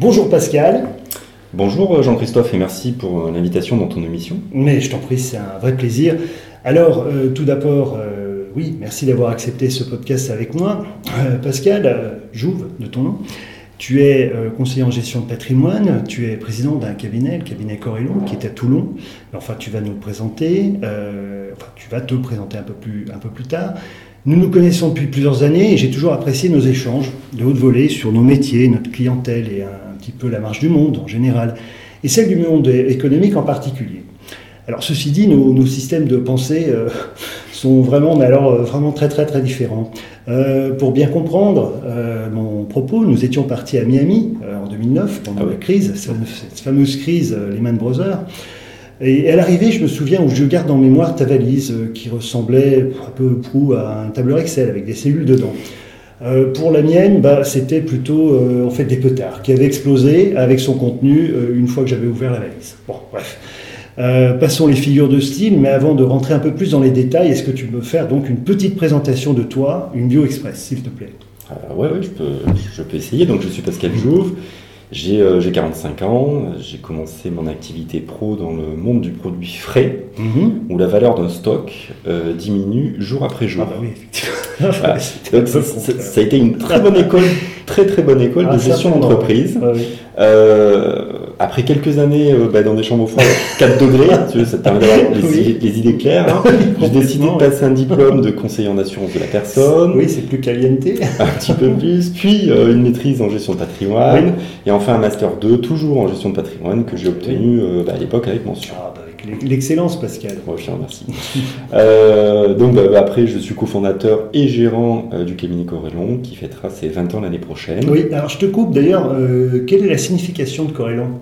Bonjour Pascal. Bonjour Jean-Christophe et merci pour l'invitation dans ton émission. Mais je t'en prie, c'est un vrai plaisir. Alors, tout d'abord, oui, merci d'avoir accepté ce podcast avec moi. Pascal, Jouve de ton nom, tu es euh, conseiller en gestion de patrimoine, tu es président d'un cabinet, le cabinet Correlon, qui est à Toulon. Enfin, tu vas nous le présenter, euh, enfin, tu vas te présenter un peu, plus, un peu plus tard. Nous nous connaissons depuis plusieurs années et j'ai toujours apprécié nos échanges de haute volée sur nos métiers, notre clientèle et un, petit peu la marche du monde en général, et celle du monde économique en particulier. Alors ceci dit, nos, systèmes de pensée euh, sont vraiment, mais alors euh, vraiment très très très différents. Euh, pour bien comprendre mon propos, nous étions partis à Miami en 2009 pendant ah la crise, cette, fameuse crise Lehman Brothers. Et à l'arrivée, je me souviens où je garde en mémoire ta valise qui ressemblait un peu prou à un tableur Excel avec des cellules dedans. pour la mienne, bah, c'était plutôt en fait des petards qui avaient explosé avec son contenu une fois que j'avais ouvert la valise. Bon, bref. Euh, passons les figures de style, mais avant de rentrer un peu plus dans les détails, est-ce que tu peux faire donc une petite présentation de toi, une bio express, s'il te plaît? Euh, Oui, je peux, je peux essayer. Donc, je suis Pascal Jouve, j'ai 45 euh, ans, j'ai commencé mon activité pro dans le monde du produit frais, mhm. où la valeur d'un stock diminue jour après jour. Ah bah oui, effectivement. donc, ça, a été une très bonne école, très très bonne école ah, de gestion d'entreprise. Ah après quelques années euh, bah, dans des chambres froides 4 degrés, tu ça te permet d'avoir les, idées claires, hein. j'ai décidé de passer un diplôme de conseiller en assurance de la personne. Oui, c'est plus caliente. Un petit peu plus, puis euh, une maîtrise en gestion de patrimoine, et enfin un master 2, toujours en gestion de patrimoine, que j'ai obtenu euh, bah, à l'époque avec mention. Ah, l'excellence, Pascal. je te remercie. euh, donc, bah, après, je suis cofondateur et gérant du cabinet Corrélon, qui fêtera ses 20 ans l'année prochaine. Oui, alors je te coupe d'ailleurs. quelle est la signification de Corrélon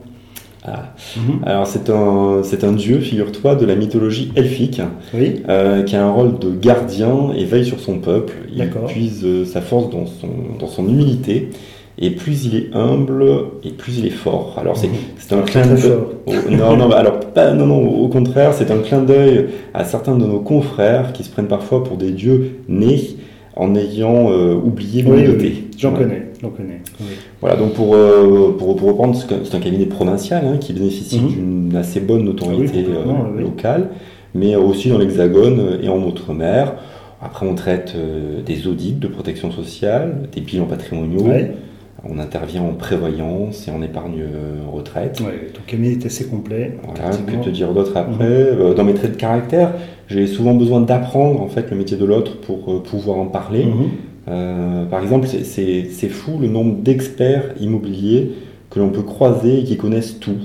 ah. Mhm. Alors c'est un, c'est un dieu, figure-toi, de la mythologie elfique, euh, qui a un rôle de gardien et veille sur son peuple. Il puise euh, sa force dans son, dans son humilité. Et plus il est humble, et plus il est fort. Alors c'est, mhm. un clin d'œil. non, non, alors pas, non, non, au contraire, c'est un clin d'œil à certains de nos confrères qui se prennent parfois pour des dieux nés en ayant euh, oublié l'humilité. J'en connais, j'en connais. Voilà, donc pour, euh, pour, pour, reprendre, c'est un cabinet provincial hein, qui bénéficie mhm. d'une assez bonne notoriété euh, locale, mais aussi dans l'Hexagone et en Outre-mer. Après, on traite des audits de protection sociale, des bilans patrimoniaux. On intervient en prévoyance et en épargne retraite. Ouais, ton cabinet est assez complet. Voilà, que te dire d'autre après mhm. Dans mes traits de caractère, j'ai souvent besoin d'apprendre en fait le métier de l'autre pour euh, pouvoir en parler. Mhm. Euh, par exemple, c'est fou le nombre d'experts immobiliers que l'on peut croiser et qui connaissent tout.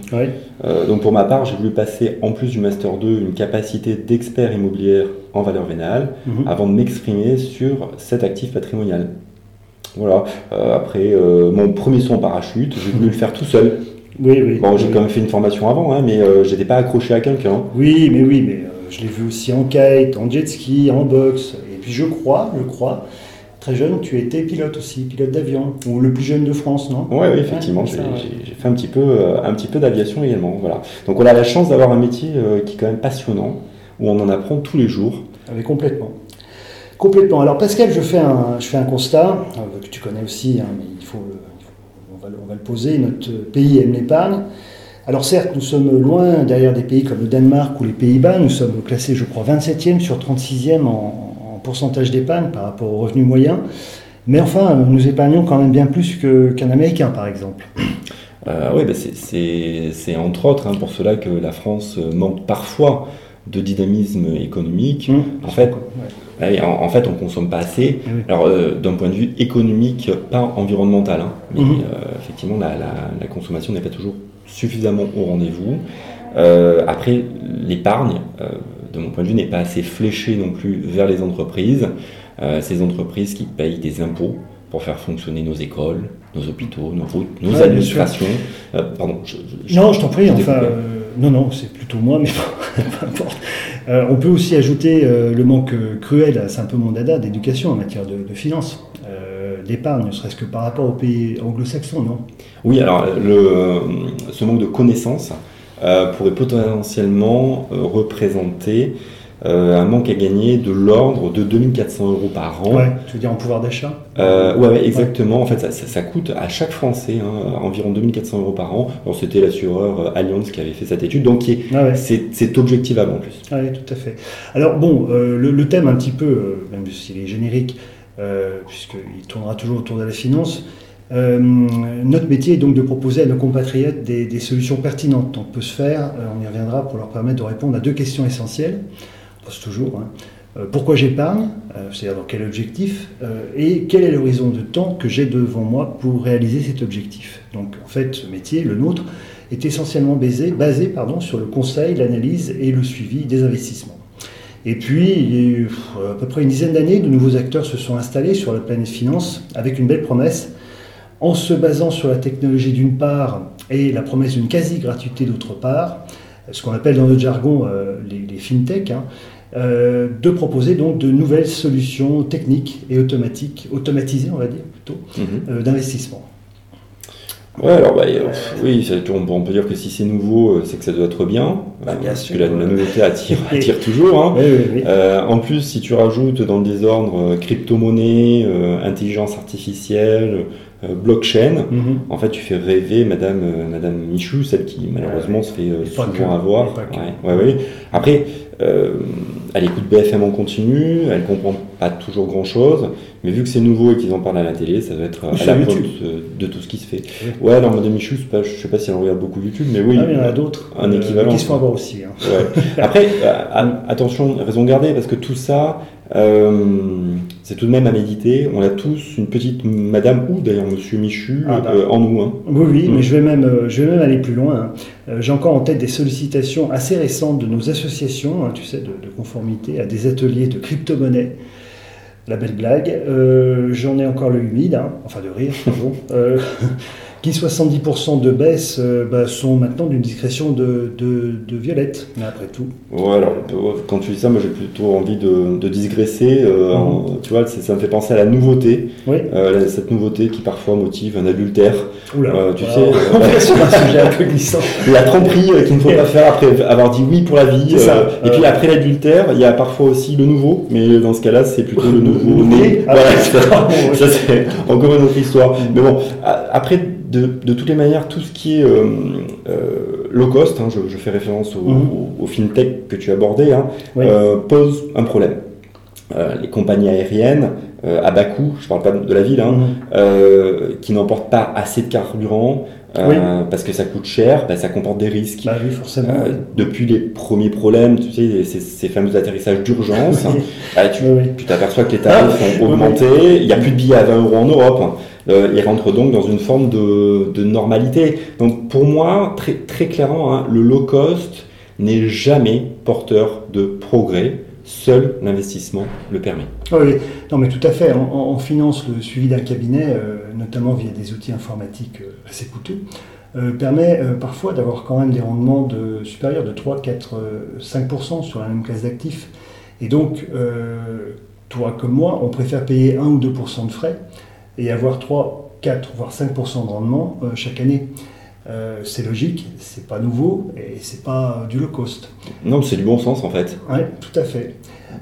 Euh, donc pour ma part, j'ai voulu passer en plus du Master 2 une capacité d'expert immobilier en valeur vénale mhm. avant de m'exprimer sur cet actif patrimonial. Voilà. après mon premier son en parachute, j'ai voulu le faire tout seul. Oui, oui. Bon, j'ai quand même fait une formation avant, hein, mais j'étais pas accroché à quelqu'un. Oui, mais oui, mais je l'ai vu aussi en kite, en jet ski, en boxe. Et puis je crois, je crois, très jeune, tu étais pilote aussi, pilote d'avion, ou le plus jeune de France, non? Oui, effectivement, j'ai fait un petit peu, euh, un petit peu d'aviation également. Voilà. Donc on a la chance d'avoir un métier euh, qui est quand même passionnant, où on en apprend tous les jours. Ah oui, complètement. Complètement. Alors Pascal, je fais un, je fais un constat, euh, que tu connais aussi, hein, mais il faut, on, va, on va le poser, notre pays aime l'épargne. Alors certes, nous sommes loin derrière des pays comme le Danemark ou les Pays-Bas, nous sommes classés, je crois, 27e sur 36e en, pourcentage d'épargne par rapport au revenu moyen, mais enfin, nous épargnons quand même bien plus qu'un Américain, par exemple. Euh, oui, bah, c'est entre autres hein, pour cela que la France manque parfois de dynamisme économique. Mmh. en, fait, en, fait, on ne consomme pas assez. Alors, euh, d'un point de vue économique, pas environnemental, hein, mais mmh. euh, effectivement, la consommation n'est pas toujours suffisamment au rendez-vous. Euh, après, l'épargne, de mon point de vue, n'est pas assez fléchée non plus vers les entreprises. Ces entreprises qui payent des impôts pour faire fonctionner nos écoles, nos hôpitaux, nos routes, nos administrations. pardon. non, je t'en prie. Enfin, non, non, c'est plutôt moi, mais peu importe. on peut aussi ajouter le manque cruel, c'est un peu mon dada, d'éducation en matière de, de finances d'épargne, ne serait-ce que par rapport aux pays anglo-saxons, non? Oui, alors ce manque de connaissances euh, pourrait potentiellement euh, représenter un manque à gagner de l'ordre de 2400 euros par an. Ouais, tu veux dire en pouvoir d'achat? Euh, ouais, exactement. En fait, ça, ça, coûte à chaque Français hein, environ 2400 euros par an. c'était l'assureur Allianz qui avait fait cette étude, donc ah c'est objectivable en plus. Ah oui, tout à fait. Alors bon, le, thème un petit peu, même s'il est générique, puisqu'il tournera toujours autour de la finance, euh, notre métier est donc de proposer à nos compatriotes des, solutions pertinentes. On peut se faire, euh, on y reviendra, pour leur permettre de répondre à deux questions essentielles. Pose toujours. Hein. Euh, pourquoi j'épargne C'est-à-dire dans quel objectif Et quel est l'horizon de temps que j'ai devant moi pour réaliser cet objectif Donc en fait, ce métier, le nôtre, est essentiellement basé, basé pardon, sur le conseil, l'analyse et le suivi des investissements. Et puis, il y a eu à peu près une dizaine d'années, de nouveaux acteurs se sont installés sur la planète finance avec une belle promesse en se basant sur la technologie d'une part et la promesse d'une quasi-gratuité d'autre part, ce qu'on appelle dans notre jargon euh, les, fintech, hein, euh, de proposer donc de nouvelles solutions techniques et automatiques, automatisées on va dire plutôt, mhm. euh, d'investissement. Ouais, alors bah, oui, on, peut dire que si c'est nouveau, c'est que ça doit être bien. Bah, bien parce que la, nouveauté attire, attire toujours. Hein. en plus, si tu rajoutes dans le désordre crypto-monnaie, intelligence artificielle, euh, blockchain. Mhm. En fait, tu fais rêver Madame, euh, Madame Michou, celle qui malheureusement se fait euh, souvent avoir. Ouais, ouais, Après, elle écoute BFM en continu, elle comprend pas toujours grand chose, mais vu que c'est nouveau et qu'ils en parlent à la télé, ça doit être à la pointe de, tout ce qui se fait. Ouais, alors Madame Michou, pas, je sais pas si elle regarde beaucoup YouTube, mais oui. Ah, il y en a d'autres. Un équivalent. Qui se font avoir aussi. Hein. Après, attention, raison gardée, parce que tout ça, euh, c'est tout de même à méditer. On a tous une petite madame ou d'ailleurs monsieur Michu ah, bah. euh, en nous. Hein. Oui, oui, mais mm. je vais, même, euh, je vais même aller plus loin. Hein. J'ai encore en tête des sollicitations assez récentes de nos associations, hein, tu sais, de, conformité à des ateliers de crypto-monnaie. La belle blague. J'en ai encore le humide, enfin de rire, pardon. qui 70% de baisse euh, bah, sont maintenant d'une discrétion de, de, Violette, mais après tout. Ouais, alors quand tu dis ça, moi j'ai plutôt envie de, de digresser. Euh, mhm. tu vois, ça me fait penser à la nouveauté. Oui. Euh, cette nouveauté qui parfois motive un adultère. Oula, tu sais. On sur un sujet un peu glissant. La tromperie qu'il ne faut pas faire après avoir dit oui pour la vie. et puis après l'adultère, il y a parfois aussi le nouveau, mais dans ce cas-là, c'est plutôt le nouveau né. Ah ça, c'est encore une autre histoire. Mais bon, après de, toutes les manières, tout ce qui est euh, euh, low cost, hein, je, fais référence au, mhm. fintech que tu abordais, hein, euh, pose un problème. les compagnies aériennes à bas coût, je ne parle pas de la ville, hein, mhm. qui n'emportent pas assez de carburant, parce que ça coûte cher, bah, ça comporte des risques. Bah forcément. depuis les premiers problèmes, tu sais, ces, fameux atterrissages d'urgence, bah, tu t'aperçois que les tarifs ah, ont augmenté, il n'y a plus de billets à 20 euros en Europe. Euh, il rentre donc dans une forme de, normalité. Donc pour moi, très, clairement, hein, le low cost n'est jamais porteur de progrès. Seul l'investissement le permet. Ah oui, non mais tout à fait. En, finance, le suivi d'un cabinet, euh, notamment via des outils informatiques euh, assez coûteux, permet parfois d'avoir quand même des rendements de, supérieurs de 3, 4, 5% sur la même classe d'actifs. Et donc, toi comme moi, on préfère payer 1 ou 2% de frais et avoir 3, 4, voire 5% de rendement euh, chaque année. Euh, c'est logique, c'est pas nouveau et c'est pas du low cost. Non, c'est du bon sens en fait. Oui, tout à fait.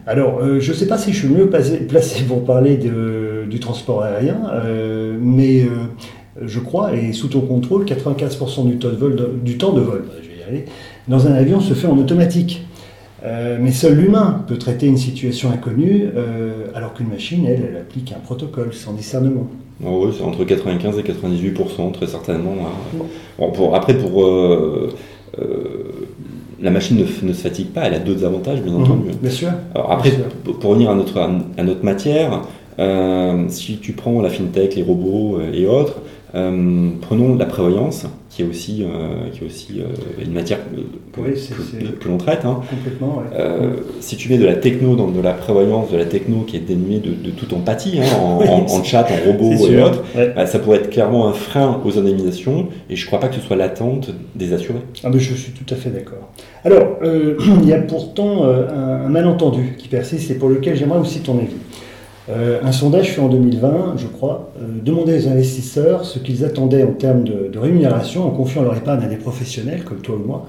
Alors, euh, je ne sais pas si je suis mieux placé pour parler de, du transport aérien, mais je crois, et sous ton contrôle, 95% du, temps de vol, du temps de vol, je vais y aller, dans un avion se fait en automatique. Mais seul l'humain peut traiter une situation inconnue, alors qu'une machine, elle, elle applique un protocole sans discernement. Oh oui, c'est entre 95 et 98%, très certainement. Hein. Bon, pour, après, pour. Euh, euh, la machine ne, se fatigue pas, elle a d'autres avantages, bien mhm, entendu. bien sûr. Alors après, Pour, revenir à notre, à notre matière, euh, si tu prends la fintech, les robots et autres, euh, prenons la prévoyance, qui est aussi, euh, qui est aussi euh, une matière que, l'on traite. Hein. Complètement, si tu mets de la techno dans de la prévoyance, de la techno qui est dénuée de, de toute empathie, hein, en, chat, en robot et autres, bah, ça pourrait être clairement un frein aux indemnisations, et je ne crois pas que ce soit l'attente des assurés. Ah, mais je suis tout à fait d'accord. Alors, il y a pourtant un, un malentendu qui persiste et pour lequel j'aimerais aussi ton avis. Euh, un sondage fait en 2020, je crois, euh, demandait aux investisseurs ce qu'ils attendaient en termes de, rémunération en confiant leur épargne à des professionnels comme toi ou moi.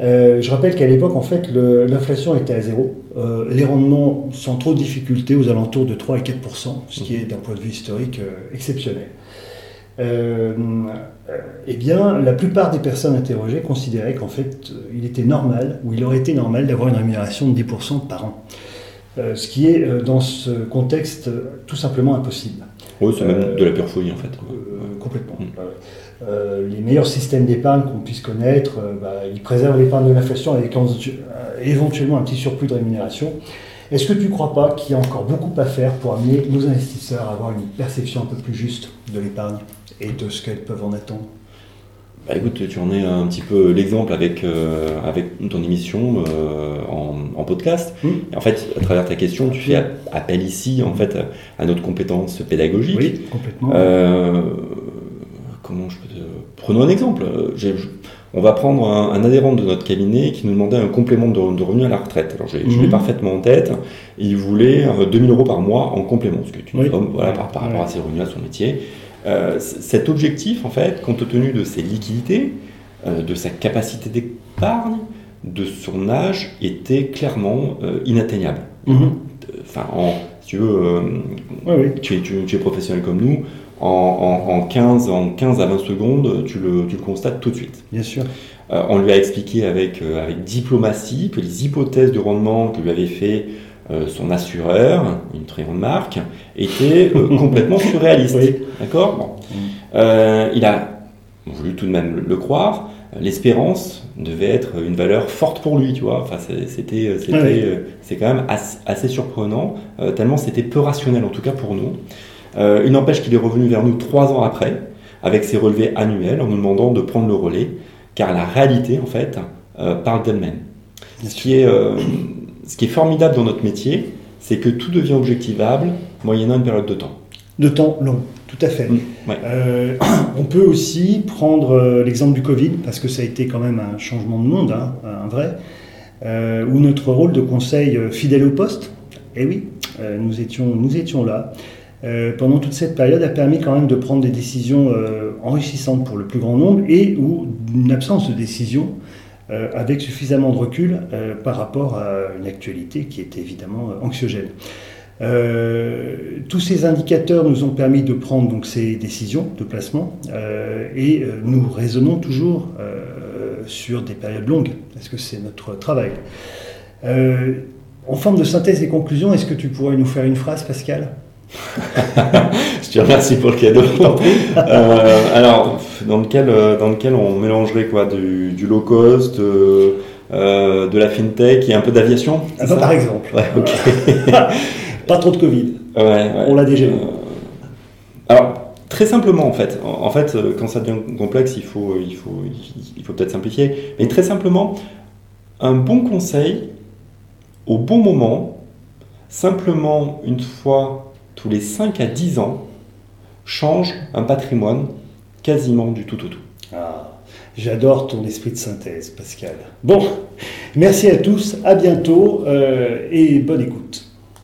je rappelle qu'à l'époque, en fait, l'inflation était à zéro. les rendements sans trop de difficultés aux alentours de 3 et 4% ce qui est d'un point de vue historique exceptionnel. eh bien, la plupart des personnes interrogées considéraient qu'en fait, il était normal, ou il aurait été normal d'avoir une rémunération de 10% par an. Euh, ce qui est euh, dans ce contexte tout simplement impossible. Oui, c'est même de la pure folie en fait. complètement. Mm. les meilleurs systèmes d'épargne qu'on puisse connaître, bah, ils préservent l'épargne de l'inflation avec éventuellement un petit surplus de rémunération. Est-ce que tu ne crois pas qu'il y a encore beaucoup à faire pour amener nos investisseurs à avoir une perception un peu plus juste de l'épargne et de ce qu'elles peuvent en attendre? Bah écoute, tu en es un petit peu l'exemple avec, euh, avec ton émission euh, en, podcast. Mmh. Et en fait, à travers ta question, tu fais appel ici en fait, à notre compétence pédagogique. Oui, complètement. Euh, comment je peux te... Prenons un exemple. on va prendre un, adhérent de notre cabinet qui nous demandait un complément de, de revenu à la retraite. Alors, je l'ai mmh. parfaitement en tête. Il voulait 2000 euros par mois en complément, ce que tu oui. voilà, par, par rapport à ses revenus, à son métier. Euh, cet objectif, en fait, compte tenu de ses liquidités, euh, de sa capacité d'épargne, de son âge, était clairement euh, inatteignable. Mhm. Enfin, si tu veux, Tu, es, professionnel comme nous, en, 15, en 15 à 20 secondes, tu le, constates tout de suite. Bien sûr. on lui a expliqué avec, avec diplomatie que les hypothèses de rendement que lui avait fait euh, son assureur, une très grande marque, était euh, complètement surréaliste. D'accord? Mm. euh, Il a voulu tout de même le, croire. L'espérance devait être une valeur forte pour lui, tu vois. Enfin, c'était, c'est quand même assez, surprenant, tellement c'était peu rationnel, en tout cas pour nous. il n'empêche qu'il est revenu vers nous trois ans après, avec ses relevés annuels, en nous demandant de prendre le relais, car la réalité, en fait, parle d'elle-même. Ce qui est ce qui est formidable dans notre métier, c'est que tout devient objectivable moyennant une période de temps. De temps long, tout à fait. Mmh, euh, on peut aussi prendre euh, l'exemple du Covid, parce que ça a été quand même un changement de monde, hein, un vrai, euh, où notre rôle de conseil fidèle au poste, et eh oui, nous, étions, nous étions là, pendant toute cette période a permis quand même de prendre des décisions enrichissantes pour le plus grand nombre et ou une absence de décision euh, avec suffisamment de recul euh, par rapport à une actualité qui est évidemment euh, anxiogène. tous ces indicateurs nous ont permis de prendre donc ces décisions de placement et nous raisonnons toujours sur des périodes longues parce que c'est notre travail? en forme de synthèse et conclusion, est-ce que tu pourrais nous faire une phrase, Pascal? Je te remercie pour le cadeau. euh, alors, dans lequel, euh, dans lequel on mélangerait quoi du, du low cost, euh, euh de la fintech et un peu d'aviation ah Par exemple. Ouais, Pas trop de Covid. Ouais, on l'a déjà vu. alors, très simplement en fait. En, fait, quand ça devient complexe, il faut, il faut, il faut peut-être simplifier. Mais très simplement, un bon conseil au bon moment, simplement une fois tous les 5 à 10 ans, change un patrimoine quasiment du tout au tout. Ah, J'adore ton esprit de synthèse, Pascal. Bon, merci à tous, à bientôt euh, et bonne écoute.